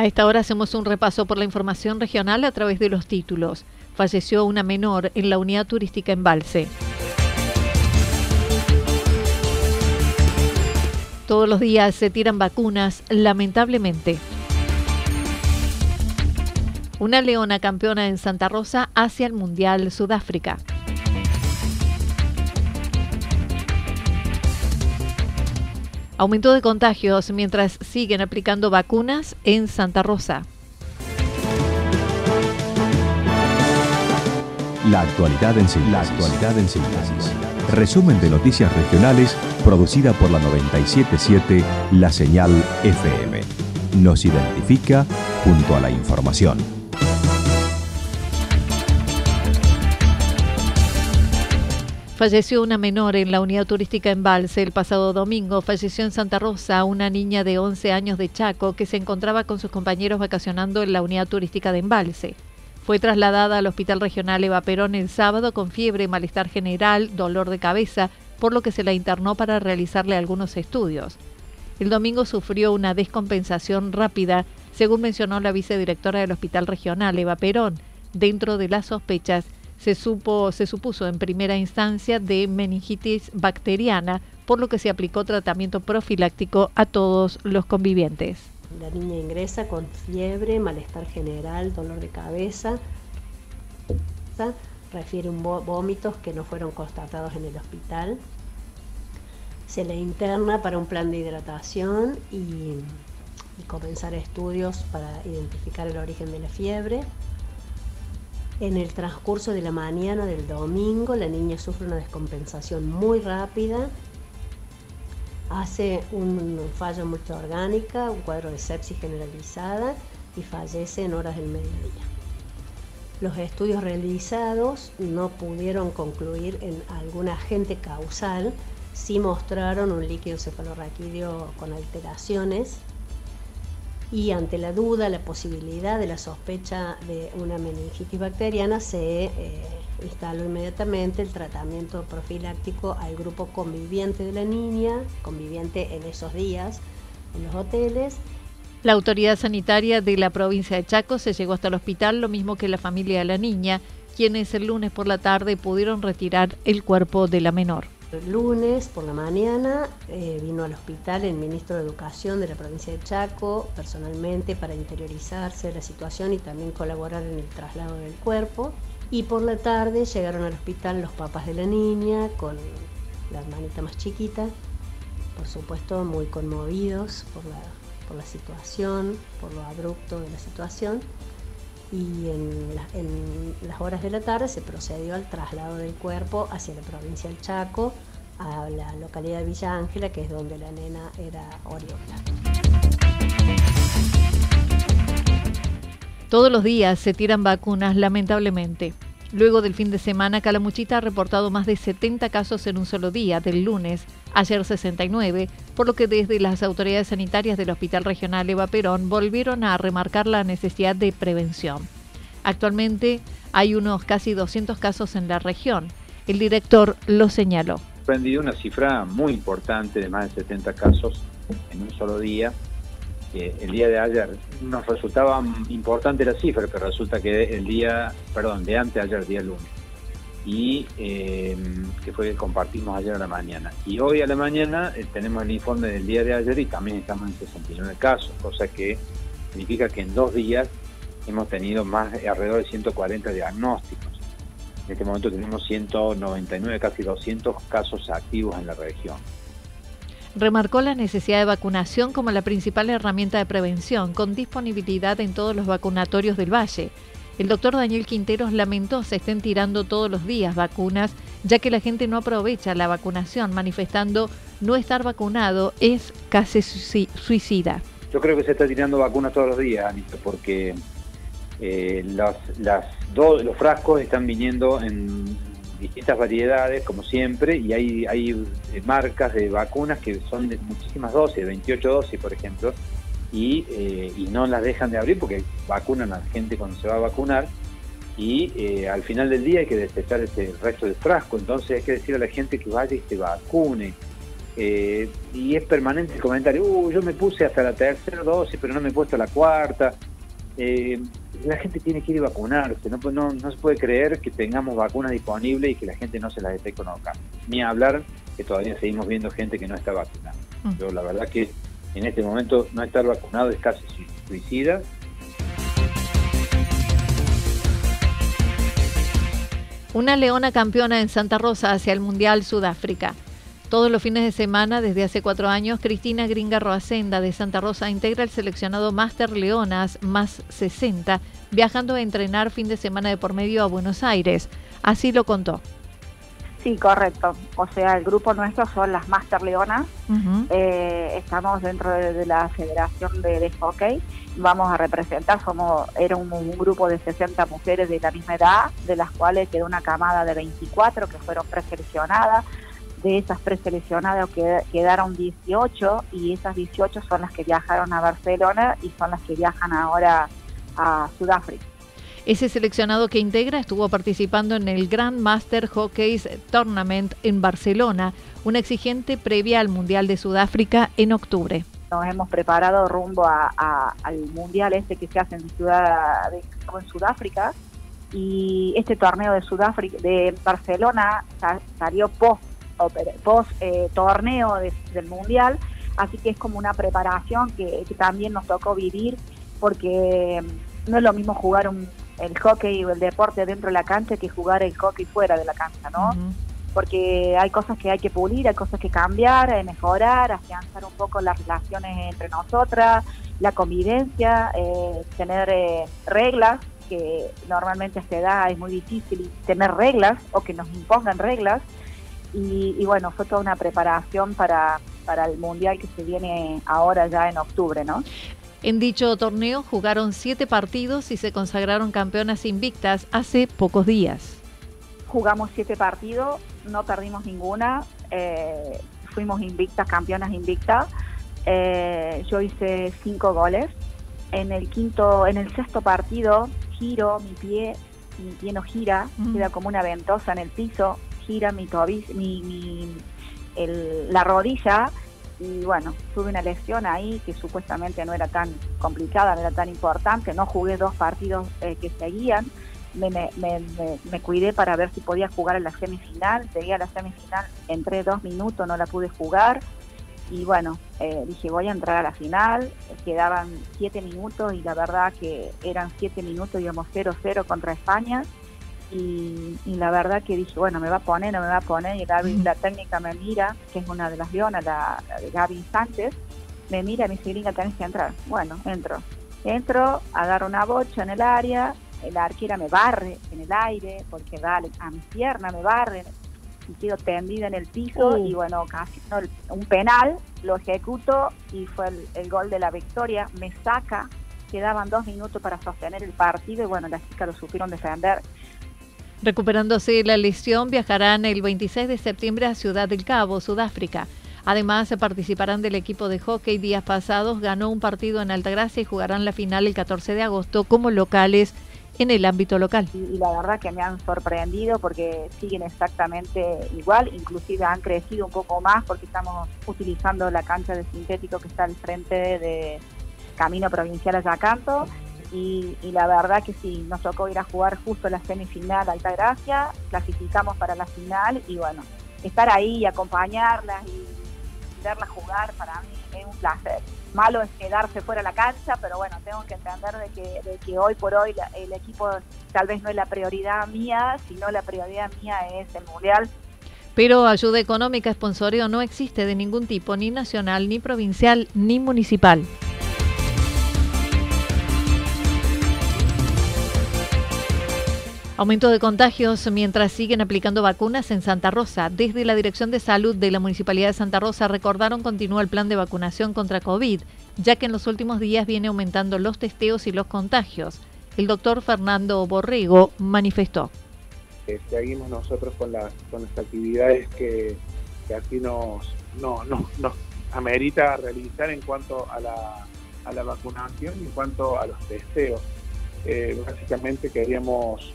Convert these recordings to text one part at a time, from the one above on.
A esta hora hacemos un repaso por la información regional a través de los títulos. Falleció una menor en la unidad turística Embalse. Todos los días se tiran vacunas, lamentablemente. Una leona campeona en Santa Rosa hacia el Mundial Sudáfrica. Aumento de contagios mientras siguen aplicando vacunas en Santa Rosa. La actualidad en síntesis. La actualidad en síntesis. Resumen de noticias regionales producida por la 977 La Señal FM. Nos identifica junto a la información. Falleció una menor en la unidad turística Embalse el pasado domingo. Falleció en Santa Rosa una niña de 11 años de Chaco que se encontraba con sus compañeros vacacionando en la unidad turística de Embalse. Fue trasladada al Hospital Regional Eva Perón el sábado con fiebre, malestar general, dolor de cabeza, por lo que se la internó para realizarle algunos estudios. El domingo sufrió una descompensación rápida, según mencionó la vicedirectora del Hospital Regional Eva Perón. Dentro de las sospechas, se, supo, se supuso en primera instancia de meningitis bacteriana, por lo que se aplicó tratamiento profiláctico a todos los convivientes. La niña ingresa con fiebre, malestar general, dolor de cabeza. Refiere un vómitos que no fueron constatados en el hospital. Se le interna para un plan de hidratación y, y comenzar estudios para identificar el origen de la fiebre. En el transcurso de la mañana del domingo, la niña sufre una descompensación muy rápida, hace un fallo multiorgánica, un cuadro de sepsis generalizada y fallece en horas del mediodía. Los estudios realizados no pudieron concluir en algún agente causal, sí mostraron un líquido cefalorraquídeo con alteraciones y ante la duda, la posibilidad de la sospecha de una meningitis bacteriana, se eh, instaló inmediatamente el tratamiento profiláctico al grupo conviviente de la niña, conviviente en esos días en los hoteles. La autoridad sanitaria de la provincia de Chaco se llegó hasta el hospital, lo mismo que la familia de la niña, quienes el lunes por la tarde pudieron retirar el cuerpo de la menor. El lunes por la mañana eh, vino al hospital el ministro de Educación de la provincia de Chaco personalmente para interiorizarse de la situación y también colaborar en el traslado del cuerpo. Y por la tarde llegaron al hospital los papás de la niña con la hermanita más chiquita, por supuesto muy conmovidos por la, por la situación, por lo abrupto de la situación y en, las horas de la tarde se procedió al traslado del cuerpo hacia la provincia del Chaco, a la localidad de Villa Ángela, que es donde la nena era oriunda. Todos los días se tiran vacunas, lamentablemente. Luego del fin de semana, Calamuchita ha reportado más de 70 casos en un solo día, del lunes, ayer 69, por lo que desde las autoridades sanitarias del Hospital Regional Eva Perón volvieron a remarcar la necesidad de prevención. Actualmente hay unos casi 200 casos en la región. El director lo señaló. Prendido una cifra muy importante de más de 70 casos en un solo día el día de ayer nos resultaba importante la cifra, pero resulta que el día, perdón, de antes ayer, día lunes, y eh, que fue que compartimos ayer a la mañana. Y hoy a la mañana eh, tenemos el informe del día de ayer y también estamos en 69 casos, cosa que significa que en dos días hemos tenido más alrededor de 140 diagnósticos. En este momento tenemos 199, casi 200 casos activos en la región remarcó la necesidad de vacunación como la principal herramienta de prevención, con disponibilidad en todos los vacunatorios del Valle. El doctor Daniel Quinteros lamentó se estén tirando todos los días vacunas, ya que la gente no aprovecha la vacunación, manifestando no estar vacunado es casi suicida. Yo creo que se está tirando vacunas todos los días, Anita, porque eh, las, los frascos están viniendo en distintas variedades, como siempre, y hay, hay marcas de vacunas que son de muchísimas dosis, 28 dosis, por ejemplo, y, eh, y no las dejan de abrir porque vacunan a la gente cuando se va a vacunar, y eh, al final del día hay que desechar ese resto de frasco, entonces hay que decir a la gente que vaya y se vacune. y es permanente el comentario, uh, yo me puse hasta la tercera dosis, pero no me he puesto la cuarta la gente tiene que ir a vacunarse, no, no, no se puede creer que tengamos vacunas disponibles y que la gente no se las esté conozca. Ni hablar que todavía seguimos viendo gente que no está vacunada. Mm. Yo la verdad que en este momento no estar vacunado es casi suicida. Una leona campeona en Santa Rosa hacia el Mundial Sudáfrica. Todos los fines de semana, desde hace cuatro años, Cristina Gringa Roacenda de Santa Rosa integra el seleccionado Master Leonas más 60, viajando a entrenar fin de semana de por medio a Buenos Aires. Así lo contó. Sí, correcto. O sea, el grupo nuestro son las Master Leonas. Eh, estamos dentro de, la Federación de, Hockey. Vamos a representar, somos era un, un, grupo de 60 mujeres de la misma edad, de las cuales quedó una camada de 24 que fueron preseleccionadas de esas preseleccionadas quedaron 18 y esas 18 son las que viajaron a Barcelona y son las que viajan ahora a Sudáfrica. Ese seleccionado que integra estuvo participando en el Grand Master Hockey Tournament en Barcelona, una exigente previa al Mundial de Sudáfrica en octubre. Nos hemos preparado rumbo al Mundial este que se hace en, Ciudad de, en Sudáfrica y este torneo de Sudáfrica de Barcelona salió post eh, torneo del mundial, así que es como una preparación que, también nos tocó vivir porque mm, no es lo mismo jugar un, el hockey o el deporte dentro de la cancha que jugar el hockey fuera de la cancha, ¿no? Porque hay cosas que hay que pulir, hay cosas que cambiar, eh, mejorar, afianzar un poco las relaciones entre nosotras, la convivencia, eh, tener reglas que normalmente a esta edad es muy difícil tener reglas o que nos impongan reglas y, bueno, fue toda una preparación para, para el Mundial que se viene ahora ya en octubre, ¿no? En dicho torneo jugaron siete partidos y se consagraron campeonas invictas hace pocos días. Jugamos siete partidos, no perdimos ninguna, eh, fuimos invictas, campeonas invictas. Eh, yo hice cinco goles. En el quinto, en el sexto partido, giro mi pie, mi pie no gira, queda como una ventosa en el piso, gira mi tobillo, mi, la rodilla y bueno, tuve una lesión ahí que supuestamente no era tan complicada, no era tan importante, no jugué dos partidos eh, que seguían, me, cuidé para ver si podía jugar en la semifinal, llegué a la semifinal, entré dos minutos, no la pude jugar y bueno, eh, dije voy a entrar a la final, quedaban siete minutos y la verdad que eran siete minutos, íbamos 0-0 contra España y, la verdad que dije, bueno, me va a poner, no me va a poner, y Gaby, la técnica me mira, que es una de las leonas, la, de Gaby Sánchez, me mira y me dice, tenés que entrar. Bueno, entro. Entro, agarro una bocha en el área, la arquera me barre en el aire, porque vale, a mi pierna me barre, y quedo tendida en el piso, uh. y bueno, casi un penal, lo ejecuto, y fue el, el gol de la victoria, me saca, quedaban dos minutos para sostener el partido, y bueno, las chicas lo supieron defender Recuperándose la lesión, viajarán el 26 de septiembre a Ciudad del Cabo, Sudáfrica. Además, participarán del equipo de hockey días pasados, ganó un partido en Altagracia y jugarán la final el 14 de agosto como locales en el ámbito local. Y, la verdad que me han sorprendido porque siguen exactamente igual, inclusive han crecido un poco más porque estamos utilizando la cancha de sintético que está al frente de, camino provincial a Yacanto. Y, la verdad que sí, nos tocó ir a jugar justo la semifinal Altagracia, clasificamos para la final y bueno, estar ahí y acompañarlas y verlas jugar para mí es un placer. Malo es quedarse fuera de la cancha, pero bueno, tengo que entender de que, de que hoy por hoy el equipo tal vez no es la prioridad mía, sino la prioridad mía es el Mundial. Pero ayuda económica, sponsorio no existe de ningún tipo, ni nacional, ni provincial, ni municipal. Aumento de contagios mientras siguen aplicando vacunas en Santa Rosa. Desde la Dirección de Salud de la Municipalidad de Santa Rosa recordaron continúa el plan de vacunación contra COVID, ya que en los últimos días viene aumentando los testeos y los contagios. El doctor Fernando Borrego manifestó. Seguimos nosotros con las, con las actividades que, aquí nos, no, nos amerita realizar en cuanto a la, a la vacunación y en cuanto a los testeos. Eh, básicamente queríamos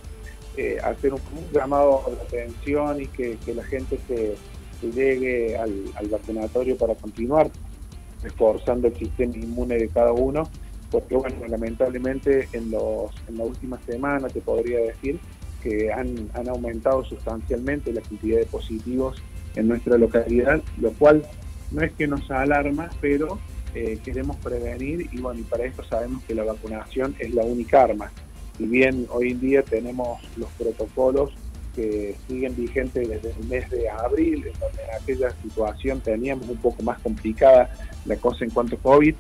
hacer un, llamado de atención y que, la gente se, llegue al, vacunatorio para continuar reforzando el sistema inmune de cada uno, porque bueno, lamentablemente en, los, en la última semana te podría decir que han, han aumentado sustancialmente la cantidad de positivos en nuestra localidad, lo cual no es que nos alarma, pero eh, queremos prevenir y bueno, y para esto sabemos que la vacunación es la única arma si bien hoy en día tenemos los protocolos que siguen vigentes desde el mes de abril, en donde en aquella situación teníamos un poco más complicada la cosa en cuanto a COVID,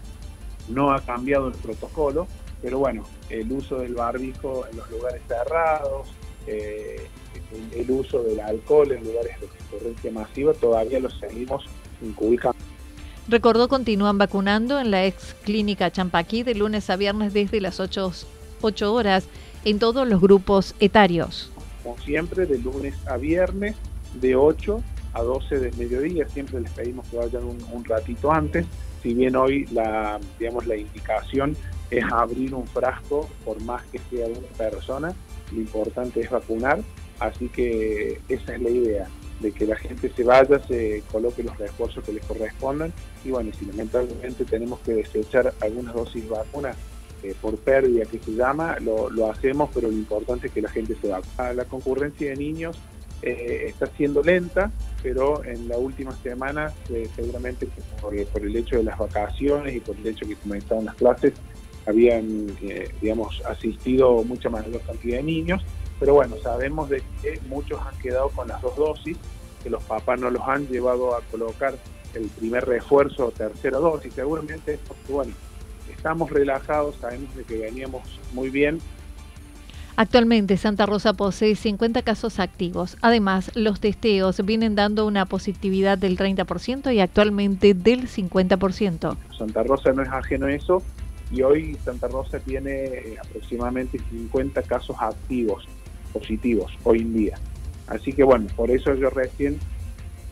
no ha cambiado el protocolo, pero bueno, el uso del barbijo en los lugares cerrados, eh, el, uso del alcohol en lugares de concurrencia masiva, todavía lo seguimos inculcando. Recordó continúan vacunando en la ex clínica Champaquí de lunes a viernes desde las 8 8 horas en todos los grupos etarios. Como siempre, de lunes a viernes, de 8 a 12 del mediodía, siempre les pedimos que vayan un, ratito antes, si bien hoy la, digamos, la indicación es abrir un frasco por más que sea una persona, lo importante es vacunar, así que esa es la idea, de que la gente se vaya, se coloque los refuerzos que les correspondan. Y bueno, si lamentablemente tenemos que desechar algunas dosis vacunas, eh, por pérdida que se llama, lo, hacemos, pero lo importante es que la gente se va. La concurrencia de niños eh, está siendo lenta, pero en la última semana, eh, seguramente por, el hecho de las vacaciones y por el hecho que comenzaron las clases, habían, digamos, asistido mucha mayor cantidad de niños, pero bueno, sabemos de que muchos han quedado con las dos dosis, que los papás no los han llevado a colocar el primer refuerzo o tercera dosis, seguramente es porque, bueno, estamos relajados, sabemos de que veníamos muy bien. Actualmente Santa Rosa posee 50 casos activos. Además, los testeos vienen dando una positividad del 30% y actualmente del 50%. Santa Rosa no es ajeno a eso y hoy Santa Rosa tiene eh, aproximadamente 50 casos activos, positivos, hoy en día. Así que bueno, por eso yo recién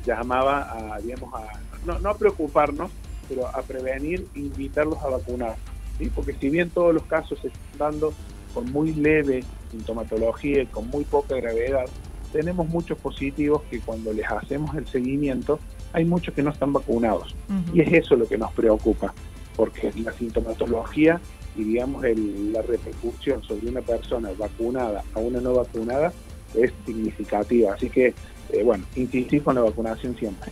llamaba a, digamos, a, no, preocuparnos, pero a prevenir e invitarlos a vacunar. ¿sí? Porque si bien todos los casos se están dando con muy leve sintomatología y con muy poca gravedad, tenemos muchos positivos que cuando les hacemos el seguimiento, hay muchos que no están vacunados. Y es eso lo que nos preocupa, porque la sintomatología y digamos la repercusión sobre una persona vacunada a una no vacunada es significativa. Así que, eh, bueno, insistir con la vacunación siempre.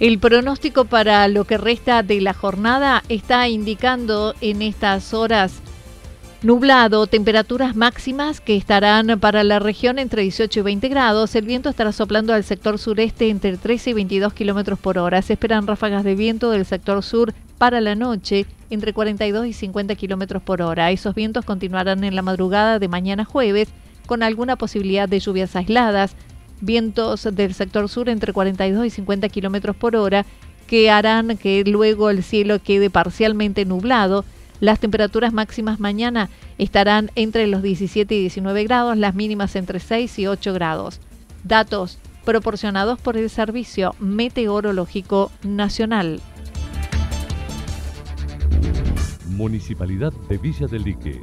El pronóstico para lo que resta de la jornada está indicando en estas horas nublado, temperaturas máximas que estarán para la región entre 18 y 20 grados. El viento estará soplando al sector sureste entre 13 y 22 kilómetros por hora. Se esperan ráfagas de viento del sector sur para la noche entre 42 y 50 kilómetros por hora. Esos vientos continuarán en la madrugada de mañana jueves con alguna posibilidad de lluvias aisladas, vientos del sector sur entre 42 y 50 kilómetros por hora, que harán que luego el cielo quede parcialmente nublado. Las temperaturas máximas mañana estarán entre los 17 y 19 grados, las mínimas entre 6 y 8 grados. Datos proporcionados por el Servicio Meteorológico Nacional. Municipalidad de Villa del Lique.